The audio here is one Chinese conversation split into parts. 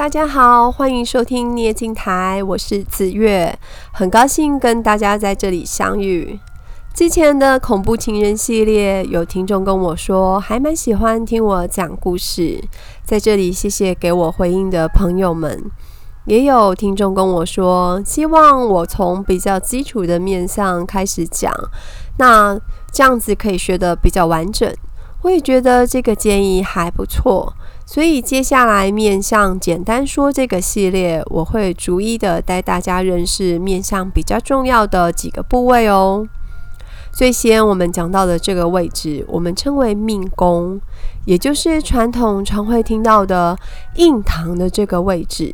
大家好，欢迎收听聂经台，我是紫月，很高兴跟大家在这里相遇。之前的恐怖情人系列，有听众跟我说还蛮喜欢听我讲故事，在这里谢谢给我回应的朋友们。也有听众跟我说，希望我从比较基础的面向开始讲，那这样子可以学得比较完整。我也觉得这个建议还不错，所以接下来面向简单说这个系列，我会逐一的带大家认识面向比较重要的几个部位哦。最先我们讲到的这个位置，我们称为命宫，也就是传统常会听到的印堂的这个位置，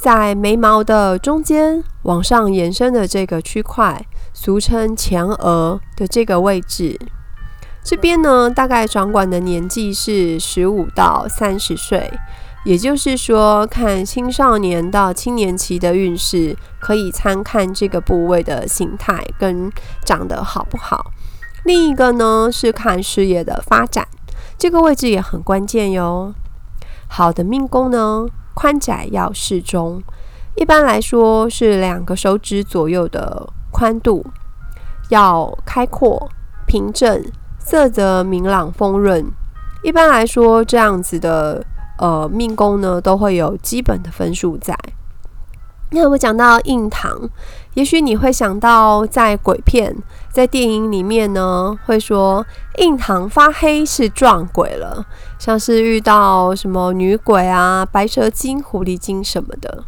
在眉毛的中间往上延伸的这个区块，俗称前额的这个位置。这边呢，大概掌管的年纪是十五到三十岁，也就是说，看青少年到青年期的运势，可以参看这个部位的形态跟长得好不好。另一个呢，是看事业的发展，这个位置也很关键哟。好的命宫呢，宽窄要适中，一般来说是两个手指左右的宽度，要开阔平正。色泽明朗丰润，一般来说，这样子的呃命宫呢，都会有基本的分数在。那我讲到印堂，也许你会想到在鬼片、在电影里面呢，会说印堂发黑是撞鬼了，像是遇到什么女鬼啊、白蛇精、狐狸精什么的。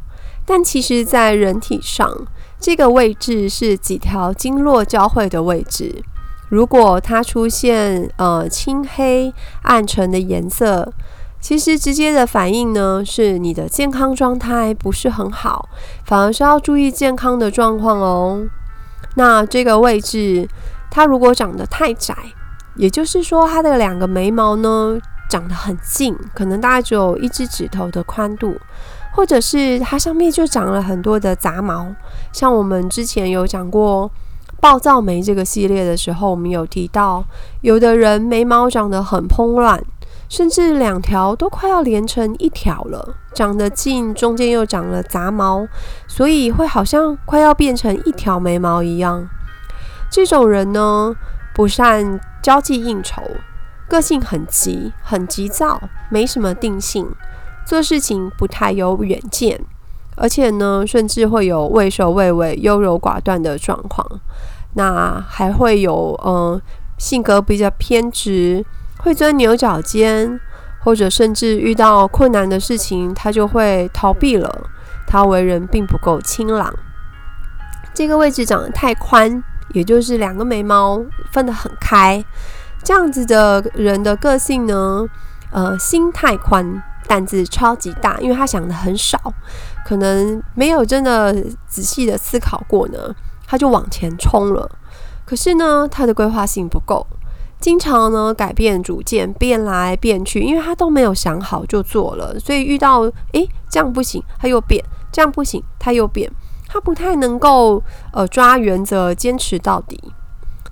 但其实，在人体上，这个位置是几条经络交汇的位置。如果它出现呃青黑暗沉的颜色，其实直接的反应呢是你的健康状态不是很好，反而是要注意健康的状况哦。那这个位置它如果长得太窄，也就是说它的两个眉毛呢长得很近，可能大概只有一只指头的宽度，或者是它上面就长了很多的杂毛，像我们之前有讲过。暴躁眉这个系列的时候，我们有提到，有的人眉毛长得很蓬乱，甚至两条都快要连成一条了，长得近，中间又长了杂毛，所以会好像快要变成一条眉毛一样。这种人呢，不善交际应酬，个性很急，很急躁，没什么定性，做事情不太有远见。而且呢，甚至会有畏首畏尾、优柔寡断的状况。那还会有，嗯、呃，性格比较偏执，会钻牛角尖，或者甚至遇到困难的事情，他就会逃避了。他为人并不够清朗。这个位置长得太宽，也就是两个眉毛分得很开，这样子的人的个性呢，呃，心太宽，胆子超级大，因为他想的很少。可能没有真的仔细的思考过呢，他就往前冲了。可是呢，他的规划性不够，经常呢改变主见，变来变去，因为他都没有想好就做了。所以遇到诶这样不行，他又变；这样不行，他又变。他不太能够呃抓原则，坚持到底。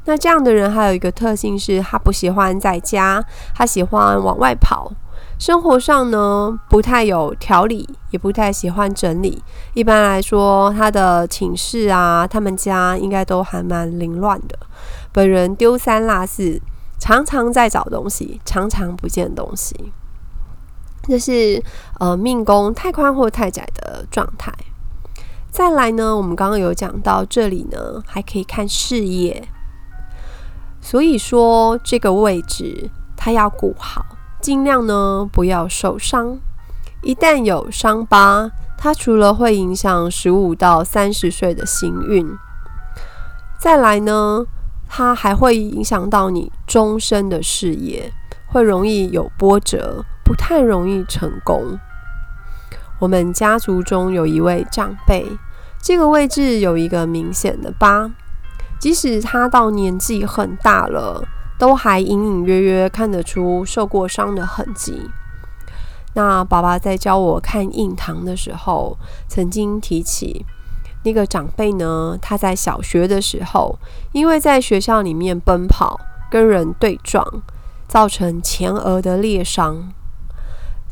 那这样的人还有一个特性是，他不喜欢在家，他喜欢往外跑。生活上呢，不太有条理，也不太喜欢整理。一般来说，他的寝室啊，他们家应该都还蛮凌乱的。本人丢三落四，常常在找东西，常常不见东西。这是呃命宫太宽或太窄的状态。再来呢，我们刚刚有讲到这里呢，还可以看事业。所以说这个位置，他要顾好。尽量呢不要受伤，一旦有伤疤，它除了会影响十五到三十岁的行运，再来呢，它还会影响到你终身的事业，会容易有波折，不太容易成功。我们家族中有一位长辈，这个位置有一个明显的疤，即使他到年纪很大了。都还隐隐约约看得出受过伤的痕迹。那爸爸在教我看印堂的时候，曾经提起那个长辈呢，他在小学的时候，因为在学校里面奔跑，跟人对撞，造成前额的裂伤。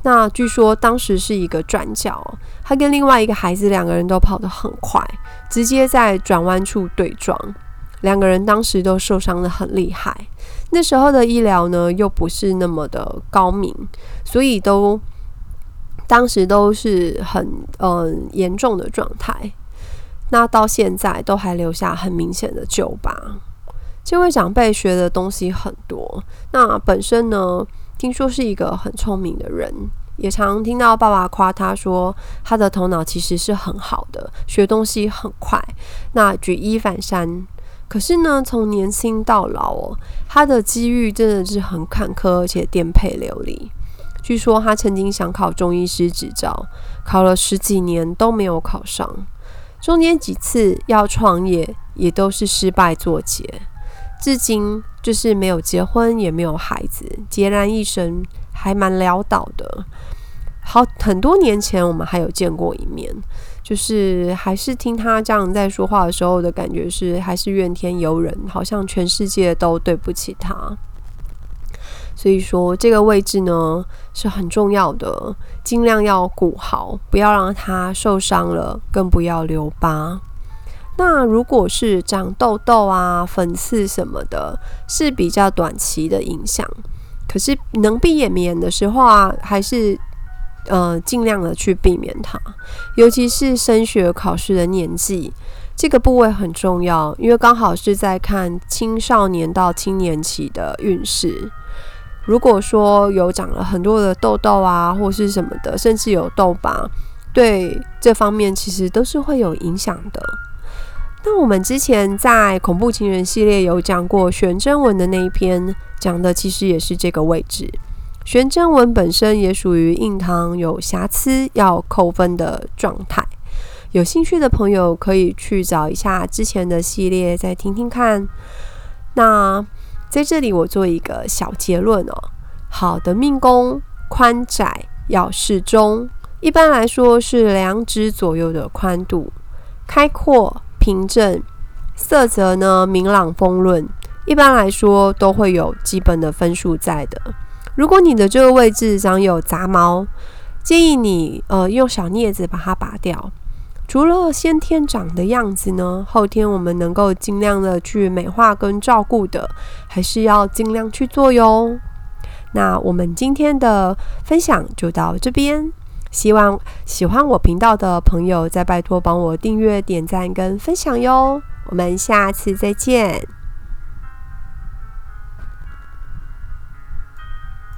那据说当时是一个转角，他跟另外一个孩子两个人都跑得很快，直接在转弯处对撞，两个人当时都受伤得很厉害。那时候的医疗呢，又不是那么的高明，所以都当时都是很嗯严重的状态。那到现在都还留下很明显的旧疤。这位长辈学的东西很多，那本身呢，听说是一个很聪明的人，也常听到爸爸夸他说，他的头脑其实是很好的，学东西很快，那举一反三。可是呢，从年轻到老哦，他的机遇真的是很坎坷，而且颠沛流离。据说他曾经想考中医师执照，考了十几年都没有考上，中间几次要创业也都是失败作结，至今就是没有结婚，也没有孩子，孑然一身，还蛮潦倒的。好，很多年前我们还有见过一面。就是还是听他这样在说话的时候的感觉是，还是怨天尤人，好像全世界都对不起他。所以说这个位置呢是很重要的，尽量要顾好，不要让他受伤了，更不要留疤。那如果是长痘痘啊、粉刺什么的，是比较短期的影响。可是能闭眼眠的时候啊，还是。呃，尽量的去避免它，尤其是升学考试的年纪，这个部位很重要，因为刚好是在看青少年到青年期的运势。如果说有长了很多的痘痘啊，或是什么的，甚至有痘疤，对这方面其实都是会有影响的。那我们之前在恐怖情人系列有讲过悬针纹的那一篇，讲的其实也是这个位置。悬针纹本身也属于印堂有瑕疵要扣分的状态，有兴趣的朋友可以去找一下之前的系列，再听听看。那在这里我做一个小结论哦，好的命宫宽窄要适中，一般来说是两指左右的宽度，开阔平正，色泽呢明朗丰润，一般来说都会有基本的分数在的。如果你的这个位置长有杂毛，建议你呃用小镊子把它拔掉。除了先天长的样子呢，后天我们能够尽量的去美化跟照顾的，还是要尽量去做哟。那我们今天的分享就到这边，希望喜欢我频道的朋友再拜托帮我订阅、点赞跟分享哟。我们下次再见。